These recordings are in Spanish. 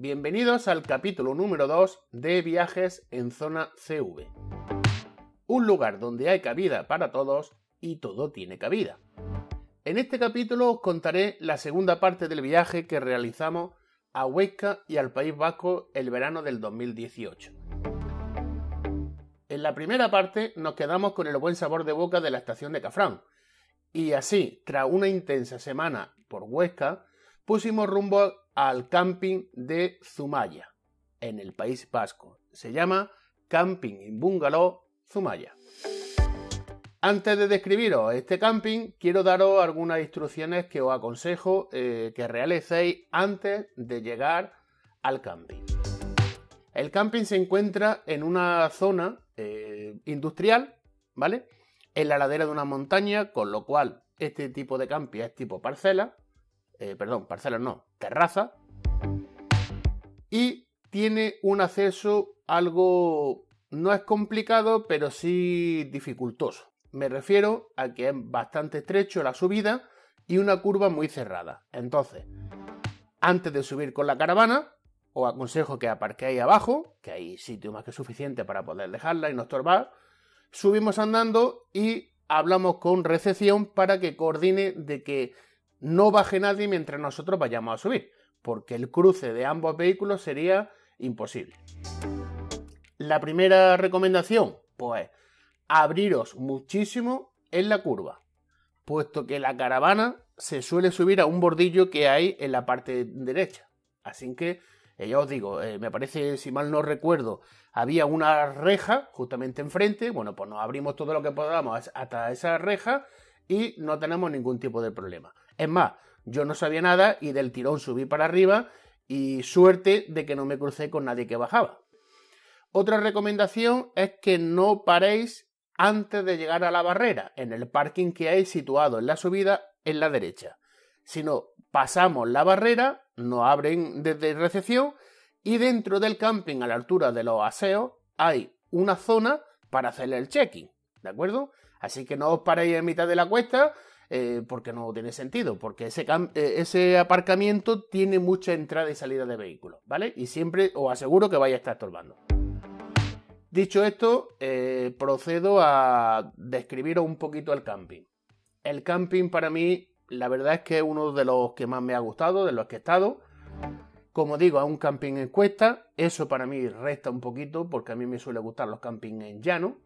bienvenidos al capítulo número 2 de Viajes en Zona CV. Un lugar donde hay cabida para todos y todo tiene cabida. En este capítulo os contaré la segunda parte del viaje que realizamos a Huesca y al País Vasco el verano del 2018. En la primera parte nos quedamos con el buen sabor de boca de la estación de Cafrán, y así, tras una intensa semana por Huesca, pusimos rumbo al camping de Zumaya, en el País Vasco. Se llama Camping in Bungalow Zumaya. Antes de describiros este camping, quiero daros algunas instrucciones que os aconsejo eh, que realicéis antes de llegar al camping. El camping se encuentra en una zona eh, industrial, ¿vale? En la ladera de una montaña, con lo cual este tipo de camping es tipo parcela, eh, perdón, parcelas no, terraza, y tiene un acceso algo, no es complicado, pero sí dificultoso. Me refiero a que es bastante estrecho la subida y una curva muy cerrada. Entonces, antes de subir con la caravana, os aconsejo que aparquéis abajo, que hay sitio más que suficiente para poder dejarla y no estorbar. Subimos andando y hablamos con recepción para que coordine de que no baje nadie mientras nosotros vayamos a subir, porque el cruce de ambos vehículos sería imposible. La primera recomendación, pues abriros muchísimo en la curva, puesto que la caravana se suele subir a un bordillo que hay en la parte derecha. Así que, eh, ya os digo, eh, me parece, si mal no recuerdo, había una reja justamente enfrente. Bueno, pues nos abrimos todo lo que podamos hasta esa reja y no tenemos ningún tipo de problema. Es más, yo no sabía nada y del tirón subí para arriba y suerte de que no me crucé con nadie que bajaba. Otra recomendación es que no paréis antes de llegar a la barrera, en el parking que hay situado en la subida en la derecha. Si no, pasamos la barrera, nos abren desde recepción y dentro del camping a la altura de los aseos hay una zona para hacer el check-in, ¿de acuerdo? Así que no os paréis en mitad de la cuesta eh, porque no tiene sentido, porque ese, eh, ese, aparcamiento tiene mucha entrada y salida de vehículos, ¿vale? Y siempre os aseguro que vais a estar estorbando. Dicho esto, eh, procedo a describiros un poquito el camping. El camping para mí, la verdad es que es uno de los que más me ha gustado, de los que he estado. Como digo, a un camping en cuesta, eso para mí resta un poquito, porque a mí me suele gustar los campings en llano.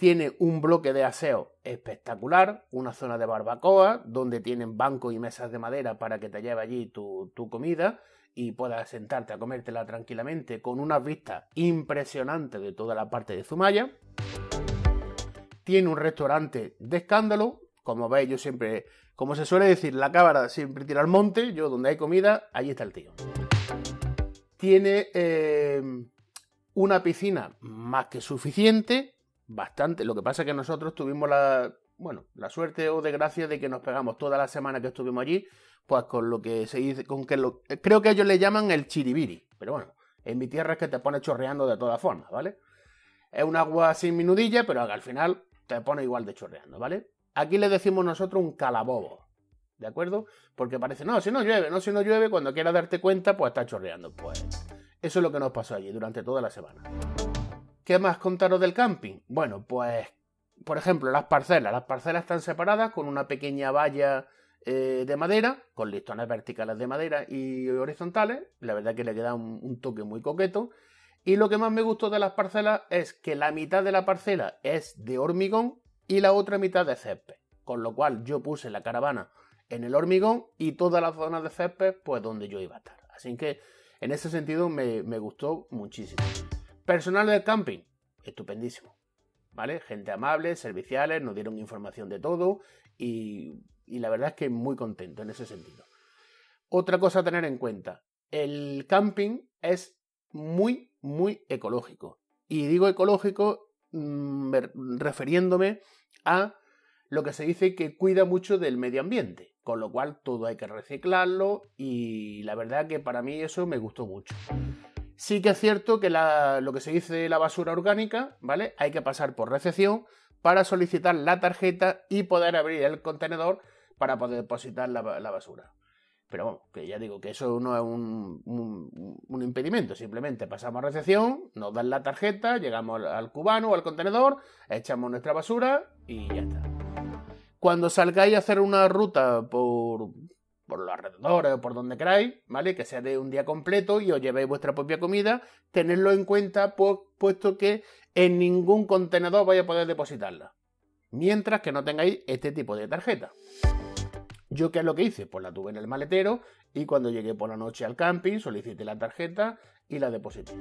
Tiene un bloque de aseo espectacular, una zona de barbacoa, donde tienen bancos y mesas de madera para que te lleve allí tu, comida y puedas sentarte a comértela tranquilamente con una vista impresionante de toda la parte de Zumaya. Tiene un restaurante de escándalo, como veis yo siempre, como se suele decir, la cámara siempre tira al monte, yo donde hay comida, allí está el tío. Tiene eh, una piscina más que suficiente, bastante. Lo que pasa es que nosotros tuvimos la, bueno, la suerte o desgracia de que nos pegamos toda la semana que estuvimos allí, pues con lo que se dice, con que lo, creo que ellos le llaman el chiribiri, pero bueno, en mi tierra es que te pone chorreando de todas formas, ¿vale? Es un agua sin minudilla, pero al final te pone igual de chorreando, ¿vale? Aquí le decimos nosotros un calabobo, ¿de acuerdo? Porque parece, no, si no llueve, no, si no llueve, cuando quieras darte cuenta, pues está chorreando. Pues eso es lo que nos pasó allí durante toda la semana. ¿Qué más contaros del camping? Bueno, pues, por ejemplo, las parcelas. Las parcelas están separadas con una pequeña valla eh, de madera, con listones verticales de madera y horizontales. La verdad que le queda un, toque muy coqueto. Y lo que más me gustó de las parcelas es que la mitad de la parcela es de hormigón y la otra mitad de césped. Con lo cual yo puse la caravana en el hormigón y toda la zona de césped, pues donde yo iba a estar. Así que en ese sentido me gustó muchísimo. Personal del camping, estupendísimo. ¿Vale? Gente amable, serviciales, nos dieron información de todo y, y la verdad es que muy contento en ese sentido. Otra cosa a tener en cuenta, el camping es muy, muy ecológico. Y digo ecológico mm, refiriéndome a lo que se dice que cuida mucho del medio ambiente, con lo cual todo hay que reciclarlo y la verdad que para mí eso me gustó mucho. Sí que es cierto que lo que se dice la basura orgánica, ¿vale? Hay que pasar por recepción para solicitar la tarjeta y poder abrir el contenedor para poder depositar la, basura. Pero bueno, que ya digo que eso no es un, un, impedimento, simplemente pasamos a recepción, nos dan la tarjeta, llegamos al cubano o al contenedor, echamos nuestra basura y ya está. Cuando salgáis a hacer una ruta por, por los alrededores o por donde queráis, ¿vale? Que sea de un día completo y os llevéis vuestra propia comida, tenedlo en cuenta, puesto que en ningún contenedor vais a poder depositarla. Mientras que no tengáis este tipo de tarjeta. Yo, ¿qué es lo que hice? Pues la tuve en el maletero y cuando llegué por la noche al camping solicité la tarjeta y la deposité.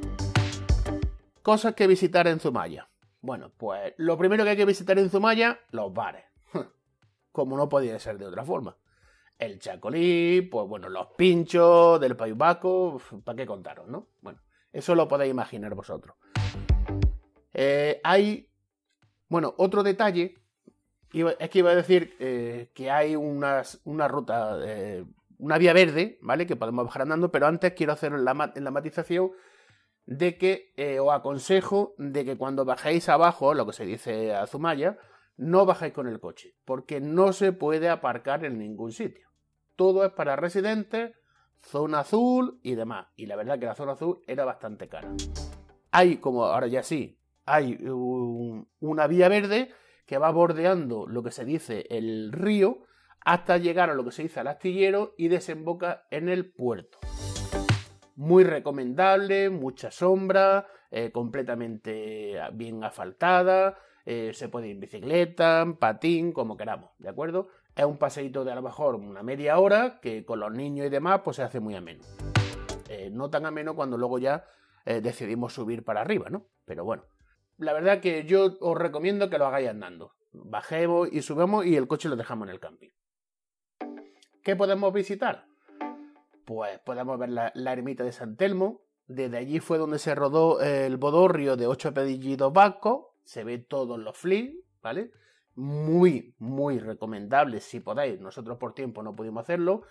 Cosas que visitar en Zumaya. Bueno, pues lo primero que hay que visitar en Zumaya, los bares. Como no podía ser de otra forma. El chacolí, pues bueno, los pinchos del País ¿para qué contaros, no? Bueno, eso lo podéis imaginar vosotros. Eh, hay, bueno, otro detalle es que iba a decir eh, que hay una ruta, eh, una vía verde, ¿vale? Que podemos bajar andando, pero antes quiero hacer la, matización de que os aconsejo de que cuando bajéis abajo, lo que se dice a Zumaya, no bajáis con el coche, porque no se puede aparcar en ningún sitio. Todo es para residentes, zona azul y demás. Y la verdad que la zona azul era bastante cara. Hay, como ahora ya sí, hay una vía verde que va bordeando lo que se dice el río hasta llegar a lo que se dice el astillero y desemboca en el puerto. Muy recomendable, mucha sombra, eh, completamente bien asfaltada, eh, se puede ir en bicicleta, patín, como queramos, ¿de acuerdo? Es un paseíto de a lo mejor una media hora que con los niños y demás pues se hace muy ameno. Eh, no tan ameno cuando luego ya decidimos subir para arriba, ¿no? Pero bueno, la verdad que yo os recomiendo que lo hagáis andando. Bajemos y subamos y el coche lo dejamos en el camping. ¿Qué podemos visitar? Pues podemos ver la, ermita de San Telmo. Desde allí fue donde se rodó el bodorrio de ocho pedillitos vascos. Se ve todos los flips, ¿vale? Muy, muy recomendable si podéis. Nosotros por tiempo no pudimos hacerlo.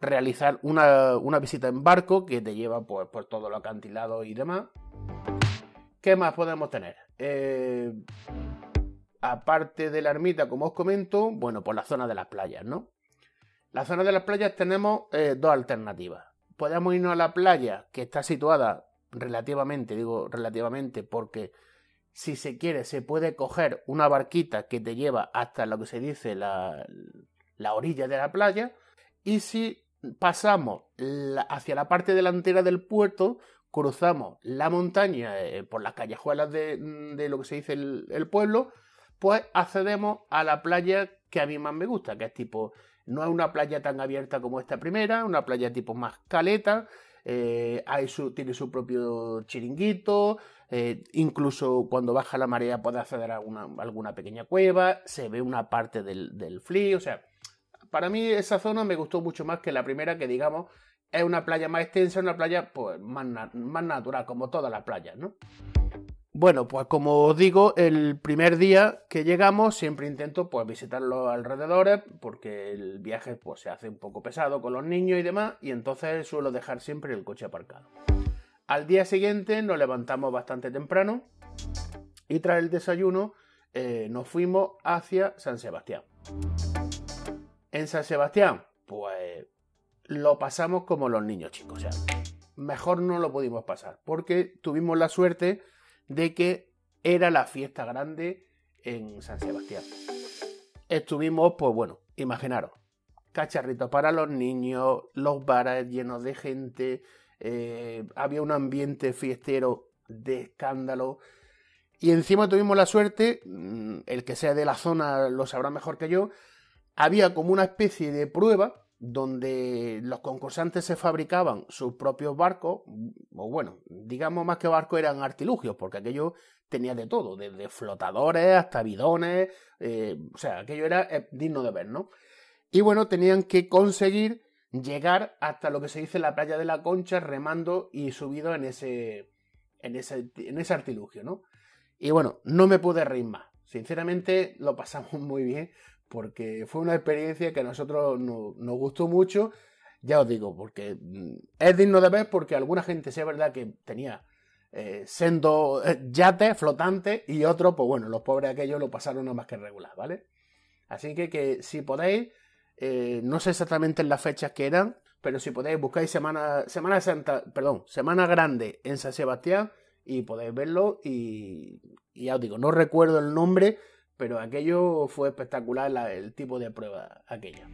Realizar una, visita en barco que te lleva pues, por todo lo acantilado y demás. ¿Qué más podemos tener? Eh, aparte de la ermita, como os comento, bueno, por la zona de las playas, ¿no? La zona de las playas tenemos eh, dos alternativas. Podemos irnos a la playa que está situada relativamente, digo relativamente, porque si se quiere se puede coger una barquita que te lleva hasta lo que se dice la, la orilla de la playa y si pasamos hacia la parte delantera del puerto, cruzamos la montaña eh, por las callejuelas de, de, lo que se dice el, pueblo, pues accedemos a la playa que a mí más me gusta, que es tipo, no es una playa tan abierta como esta primera, una playa tipo más caleta, eh, tiene su propio chiringuito, eh, incluso cuando baja la marea puede acceder a alguna pequeña cueva, se ve una parte del, del o sea, para mí esa zona me gustó mucho más que la primera que digamos es una playa más extensa, una playa pues, más, más natural, como todas las playas. Bueno, pues como os digo, el primer día que llegamos siempre intento pues visitar los alrededores porque el viaje pues se hace un poco pesado con los niños y demás y entonces suelo dejar siempre el coche aparcado. Al día siguiente nos levantamos bastante temprano y tras el desayuno eh, nos fuimos hacia San Sebastián. En San Sebastián, pues lo pasamos como los niños chicos. O sea, mejor no lo pudimos pasar, porque tuvimos la suerte de que era la fiesta grande en San Sebastián. Estuvimos, pues bueno, imaginaros, cacharritos para los niños, los bares llenos de gente, eh, había un ambiente fiestero de escándalo. Y encima tuvimos la suerte, mm, el que sea de la zona lo sabrá mejor que yo, había como una especie de prueba donde los concursantes se fabricaban sus propios barcos, o bueno, digamos más que barcos eran artilugios, porque aquello tenía de todo, desde flotadores hasta bidones, eh, o sea, aquello era eh, digno de ver, ¿no? Y bueno, tenían que conseguir llegar hasta lo que se dice la playa de la Concha remando y subido en ese, en ese, en ese artilugio, ¿no? Y bueno, no me pude reír más. Sinceramente lo pasamos muy bien porque fue una experiencia que a nosotros nos, gustó mucho. Ya os digo, porque mm, es digno de ver porque alguna gente sí es verdad que tenía eh, sendo eh, yates flotantes y otros, pues bueno, los pobres aquellos lo pasaron no más que regular, ¿vale? Así que, que si podéis, eh, no sé exactamente las fechas que eran, pero si podéis buscáis Semana, Semana Santa, perdón, Semana Grande en San Sebastián y podéis verlo y, ya os digo, no recuerdo el nombre, pero aquello fue espectacular el tipo de prueba aquella.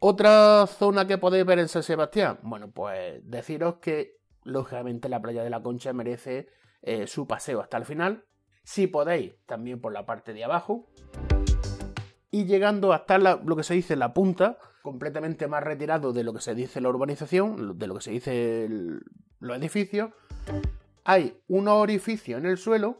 Otra zona que podéis ver en San Sebastián, bueno, pues deciros que lógicamente la playa de la Concha merece eh, su paseo hasta el final. Si podéis, también por la parte de abajo. Y llegando hasta lo que se dice la punta, completamente más retirado de lo que se dice la urbanización, de lo que se dice los edificios, hay un orificio en el suelo,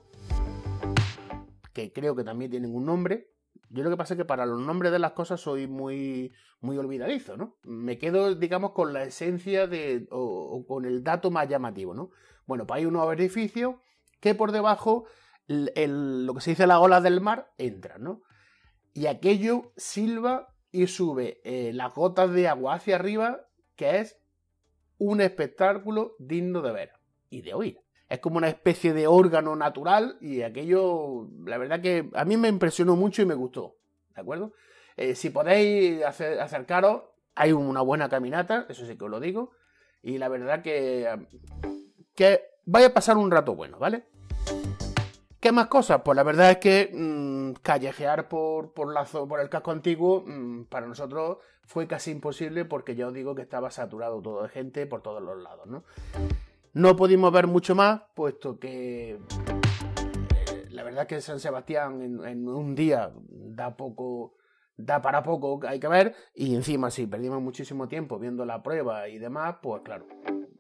que creo que también tienen un nombre. Yo lo que pasa es que para los nombres de las cosas soy muy, muy olvidadizo, ¿no? Me quedo, digamos, con la esencia de, o, con el dato más llamativo, ¿no? Bueno, pues hay un orificio que por debajo, lo que se dice la ola del mar, entra, ¿no? Y aquello silba y sube eh, las gotas de agua hacia arriba, que es un espectáculo digno de ver y de oír. Es como una especie de órgano natural y aquello, la verdad que a mí me impresionó mucho y me gustó. ¿De acuerdo? Eh, si podéis acercaros, hay una buena caminata, eso sí que os lo digo. Y la verdad que, que vaya a pasar un rato bueno, ¿vale? ¿Qué más cosas? Pues la verdad es que mm, callejear por, por, por el casco antiguo mm, para nosotros fue casi imposible porque ya os digo que estaba saturado todo de gente por todos los lados, ¿no? No pudimos ver mucho más, puesto que eh, la verdad es que San Sebastián en, un día da poco, da para poco, hay que ver, y encima si perdimos muchísimo tiempo viendo la prueba y demás, pues claro,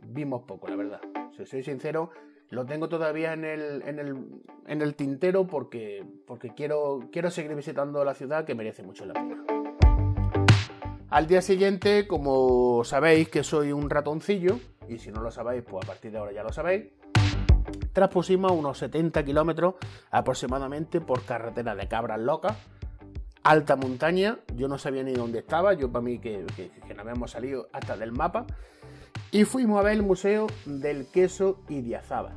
vimos poco, la verdad. Si soy sincero, lo tengo todavía en el, en el, en el tintero porque, porque quiero, quiero seguir visitando la ciudad que merece mucho la pena. Al día siguiente, como sabéis que soy un ratoncillo, y si no lo sabéis, pues a partir de ahora ya lo sabéis, transpusimos unos 70 kilómetros aproximadamente por carretera de cabras locas, alta montaña, yo no sabía ni dónde estaba, yo para mí que, que, no habíamos salido hasta del mapa, y fuimos a ver el Museo del Queso y Diazábal.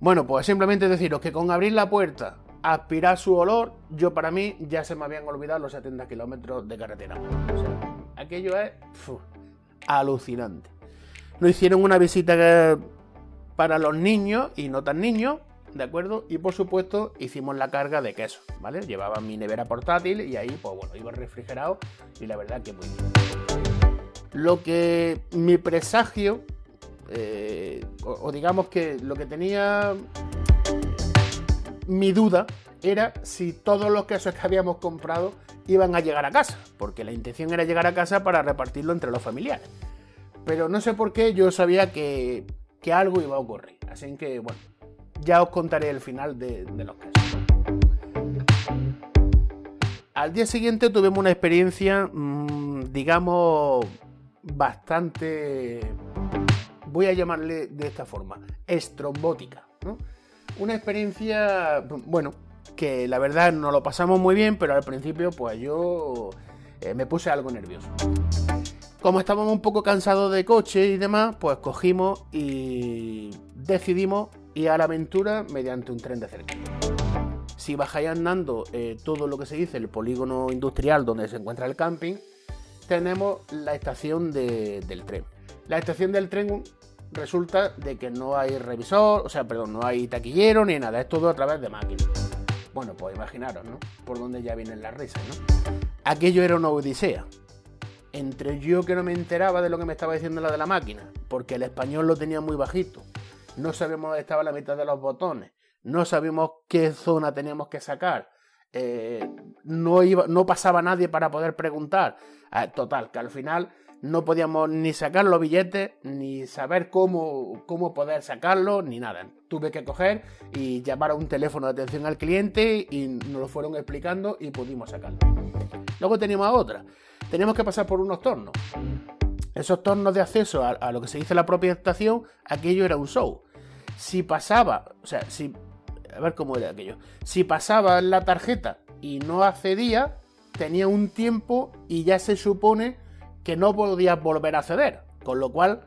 Bueno, pues simplemente deciros que con abrir la puerta, aspirar su olor, yo para mí ya se me habían olvidado los 70 kilómetros de carretera. O sea, aquello es alucinante. Nos hicieron una visita para los niños y no tan niños, ¿de acuerdo? Y por supuesto hicimos la carga de queso, ¿vale? Llevaba mi nevera portátil y ahí, pues bueno, iba refrigerado y la verdad que muy bien. Lo que mi presagio, eh, o, digamos que lo que tenía mi duda era si todos los quesos que habíamos comprado iban a llegar a casa, porque la intención era llegar a casa para repartirlo entre los familiares. Pero no sé por qué yo sabía que, algo iba a ocurrir. Así que, bueno, ya os contaré el final de, los quesos. Al día siguiente tuvimos una experiencia, mm, digamos, bastante, voy a llamarle de esta forma, estrombótica. Una experiencia, bueno, que la verdad no lo pasamos muy bien, pero al principio pues yo eh, me puse algo nervioso. Como estábamos un poco cansados de coche y demás, pues cogimos y decidimos ir a la aventura mediante un tren de cercanía. Si bajáis andando eh, todo lo que se dice el polígono industrial donde se encuentra el camping, tenemos la estación del tren. La estación del tren resulta de que no hay revisor, o sea, perdón, no hay taquillero ni nada, es todo a través de máquinas. Bueno, pues imaginaros, ¿no? Por dónde ya vienen las risas, ¿no? Aquello era una odisea. Entre yo que no me enteraba de lo que me estaba diciendo la de la máquina, porque el español lo tenía muy bajito, no sabíamos dónde estaba la mitad de los botones, no sabíamos qué zona teníamos que sacar, eh, no, iba, no pasaba nadie para poder preguntar. Ah, total, que al final no podíamos ni sacar los billetes, ni saber cómo, cómo poder sacarlo, ni nada. Tuve que coger y llamar a un teléfono de atención al cliente y nos lo fueron explicando y pudimos sacarlo. Luego teníamos otra. Teníamos que pasar por unos tornos. Esos tornos de acceso a, a lo que se dice la propia estación, aquello era un show. Si pasaba, o sea, si a ver cómo era aquello. Si pasaba la tarjeta y no accedía, tenía un tiempo y ya se supone que no podías volver a acceder. Con lo cual,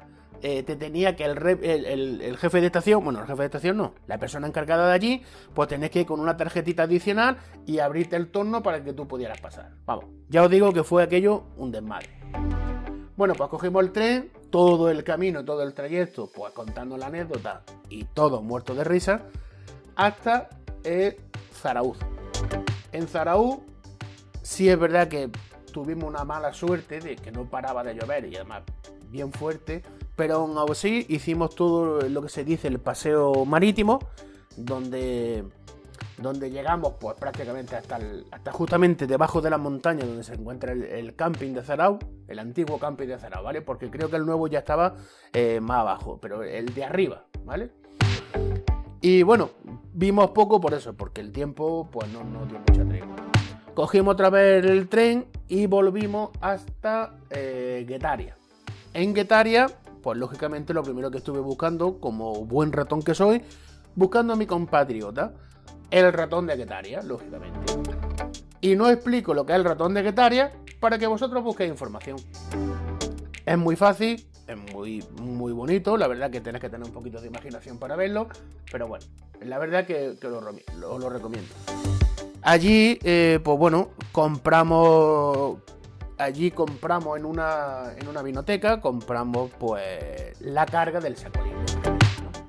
eh, te tenía que el, jefe de estación, bueno, el jefe de estación no, la persona encargada de allí, pues tenés que ir con una tarjetita adicional y abrirte el torno para que tú pudieras pasar. Vamos, ya os digo que fue aquello un desmadre. Bueno, pues cogimos el tren, todo el camino, todo el trayecto, pues contando la anécdota y todos muertos de risa, hasta eh, Zarauz. En Zarauz, sí es verdad que tuvimos una mala suerte de que no paraba de llover y además bien fuerte, pero aún así hicimos todo lo que se dice el paseo marítimo, donde, donde llegamos pues prácticamente hasta, hasta justamente debajo de la montaña donde se encuentra el, camping de Zarau, el antiguo camping de Zarau, ¿vale? Porque creo que el nuevo ya estaba eh, más abajo, pero el de arriba, ¿vale? Y bueno, vimos poco por eso, porque el tiempo pues no nos dio mucha tregua. Cogimos otra vez el tren y volvimos hasta eh, Guetaria. En Guetaria, pues lógicamente lo primero que estuve buscando, como buen ratón que soy, buscando a mi compatriota, el ratón de Guetaria, lógicamente. Y no explico lo que es el ratón de Guetaria para que vosotros busquéis información. Es muy fácil, es muy, muy bonito, la verdad que tenés que tener un poquito de imaginación para verlo, pero bueno, la verdad que, que lo, lo recomiendo. Allí, eh, pues bueno, compramos. Allí compramos en una, en una vinoteca, compramos pues la carga del sacolí.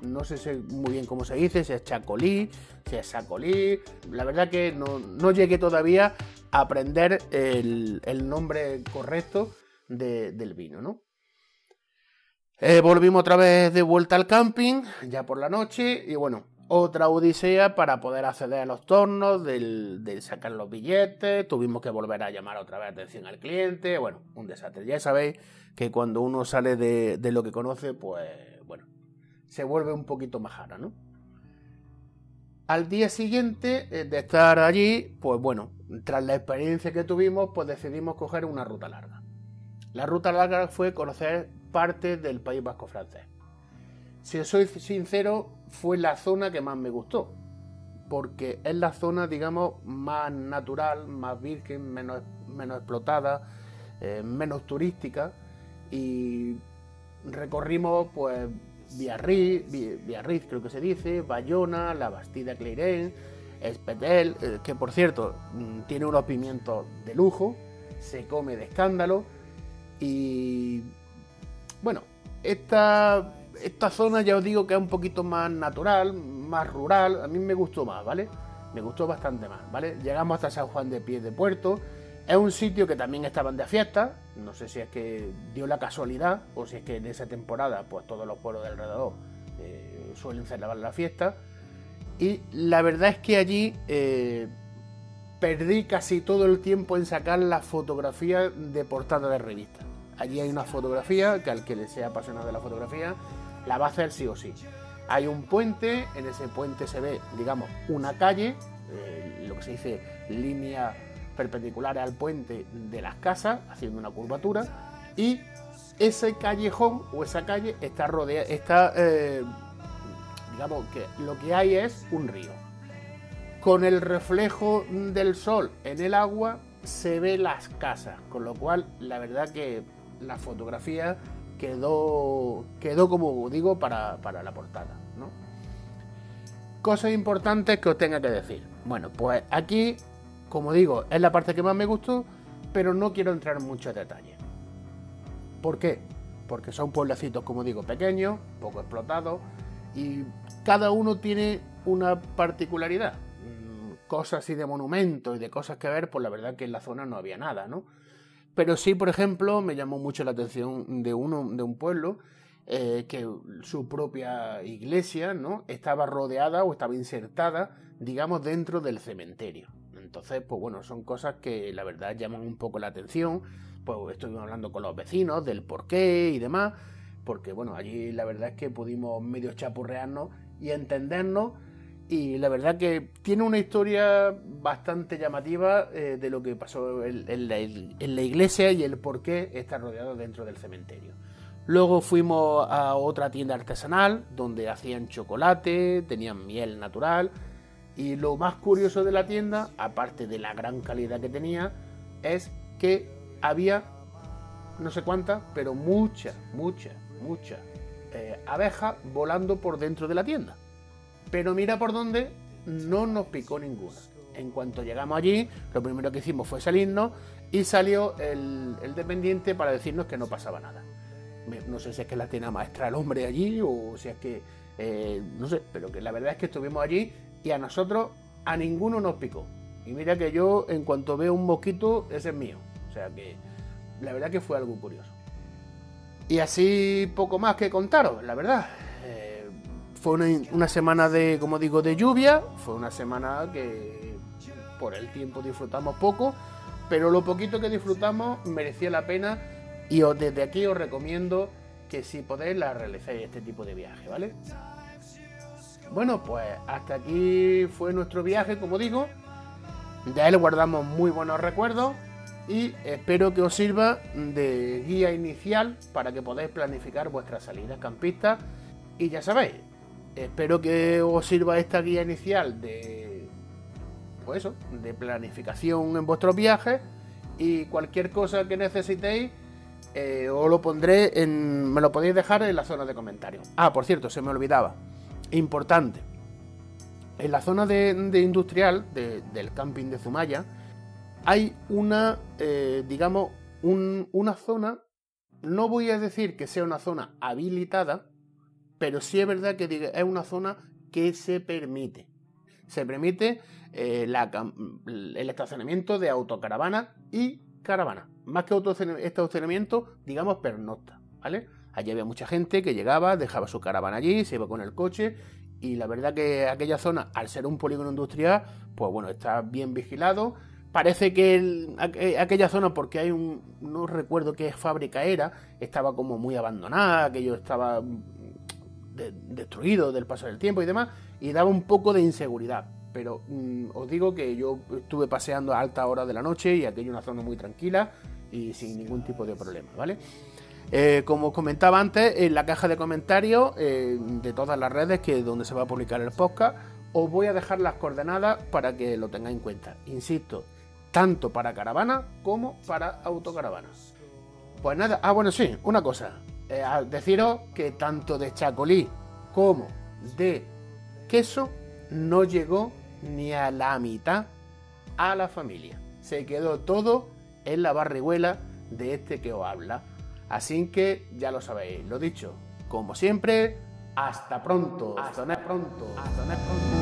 No, sé muy bien cómo se dice, si es chacolí, si es sacolí. La verdad que no, llegué todavía a aprender el, nombre correcto del vino, ¿no? Eh, volvimos otra vez de vuelta al camping, ya por la noche, y bueno, otra odisea para poder acceder a los tornos, del, de sacar los billetes, tuvimos que volver a llamar otra vez atención al cliente, bueno, un desastre. Ya sabéis que cuando uno sale de, lo que conoce, pues bueno, se vuelve un poquito majara, ¿no? Al día siguiente eh, de estar allí, pues bueno, tras la experiencia que tuvimos, pues decidimos coger una ruta larga. La ruta larga fue conocer parte del País Vasco francés. Si soy sincero, fue la zona que más me gustó. Porque es la zona, digamos, más natural, más virgen, menos, menos explotada, eh, menos turística. Y recorrimos, pues, Biarritz, Biarritz creo que se dice, Bayona, la Bastida Cleirén, Espetel, eh, que por cierto mm, tiene unos pimientos de lujo, se come de escándalo. Y bueno, esta esta zona ya os digo que es un poquito más natural, más rural, a mí me gustó más, ¿vale? Me gustó bastante más, ¿vale? Llegamos hasta San Juan de Pies de Puerto, es un sitio que también estaban de fiesta, no sé si es que dio la casualidad o si es que en esa temporada pues todos los pueblos de alrededor eh, suelen celebrar la fiesta. Y la verdad es que allí eh, perdí casi todo el tiempo en sacar la fotografía de portada de revista. Allí hay una fotografía que al que le sea apasionado de la fotografía la va a hacer sí o sí. Hay un puente, en ese puente se ve, digamos, una calle, eh, lo que se dice línea perpendicular al puente de las casas, haciendo una curvatura, y ese callejón o esa calle está rodeada, está, eh, digamos que lo que hay es un río. Con el reflejo del sol en el agua se ve las casas, con lo cual la verdad que la fotografía quedó, quedó como digo, para, la portada. ¿no? Cosas importantes que os tenga que decir. Bueno, pues aquí, como digo, es la parte que más me gustó, pero no quiero entrar en muchos detalles. ¿Por qué? Porque son pueblecitos, como digo, pequeños, poco explotados, y cada uno tiene una particularidad. Mm, cosas así de monumentos y de cosas que ver, pues la verdad que en la zona no había nada, ¿no? Pero sí, por ejemplo, me llamó mucho la atención de, uno, de un pueblo eh, que su propia iglesia ¿no? estaba rodeada o estaba insertada, digamos, dentro del cementerio. Entonces, pues bueno, son cosas que la verdad llaman un poco la atención. Pues estuvimos hablando con los vecinos del por qué y demás, porque bueno, allí la verdad es que pudimos medio chapurrearnos y entendernos y la verdad que tiene una historia bastante llamativa eh, de lo que pasó en, la, iglesia y el por qué está rodeado dentro del cementerio. Luego fuimos a otra tienda artesanal donde hacían chocolate, tenían miel natural y lo más curioso de la tienda, aparte de la gran calidad que tenía, es que había no sé cuántas, pero muchas, muchas, muchas eh, abejas volando por dentro de la tienda. Pero mira por dónde no nos picó ninguna. En cuanto llegamos allí, lo primero que hicimos fue salirnos y salió el, dependiente para decirnos que no pasaba nada. No sé si es que la tiene maestra el hombre allí o si es que, eh, no sé, pero que la verdad es que estuvimos allí y a nosotros, a ninguno nos picó. Y mira que yo, en cuanto veo un mosquito, ese es mío. O sea que la verdad que fue algo curioso. Y así poco más que contaros, la verdad. Fue una, semana de, como digo, de lluvia. Fue una semana que por el tiempo disfrutamos poco. Pero lo poquito que disfrutamos merecía la pena. Y desde aquí os recomiendo que si podéis la realicéis este tipo de viaje, ¿vale? Bueno, pues hasta aquí fue nuestro viaje, como digo. De él guardamos muy buenos recuerdos y espero que os sirva de guía inicial para que podáis planificar vuestras salidas campistas. Y ya sabéis, espero que os sirva esta guía inicial de pues eso, de planificación en vuestros viajes y cualquier cosa que necesitéis eh, os lo pondré en me lo podéis dejar en la zona de comentarios. Ah, por cierto, se me olvidaba. Importante. En la zona de, industrial del camping de Zumaya hay una, eh, digamos, una zona, no voy a decir que sea una zona habilitada, pero sí es verdad que es una zona que se permite. Se permite eh, el estacionamiento de autocaravana y caravana. Más que estacionamiento, digamos, pernocta, ¿vale? Allí había mucha gente que llegaba, dejaba su caravana allí, se iba con el coche y la verdad que aquella zona, al ser un polígono industrial, pues bueno, está bien vigilado parece que eh, aquella zona, porque hay un, no recuerdo qué fábrica era, estaba como muy abandonada, aquello estaba destruido del paso del tiempo y demás, y daba un poco de inseguridad. Pero mm, os digo que yo estuve paseando a alta hora de la noche y aquello una zona muy tranquila y sin ningún tipo de problema, ¿vale? Eh, como os comentaba antes, en la caja de comentarios eh, de todas las redes que donde se va a publicar el podcast, os voy a dejar las coordenadas para que lo tengáis en cuenta. Insisto, tanto para caravana como para autocaravanas. Pues nada, ah bueno sí, una cosa, eh, deciros que tanto de chacolí como de queso no llegó ni a la mitad a la familia. Se quedó todo en la barriguela de este que os habla. Así que ya lo sabéis, lo dicho. Como siempre, hasta pronto. Hasta pronto. Hasta pronto.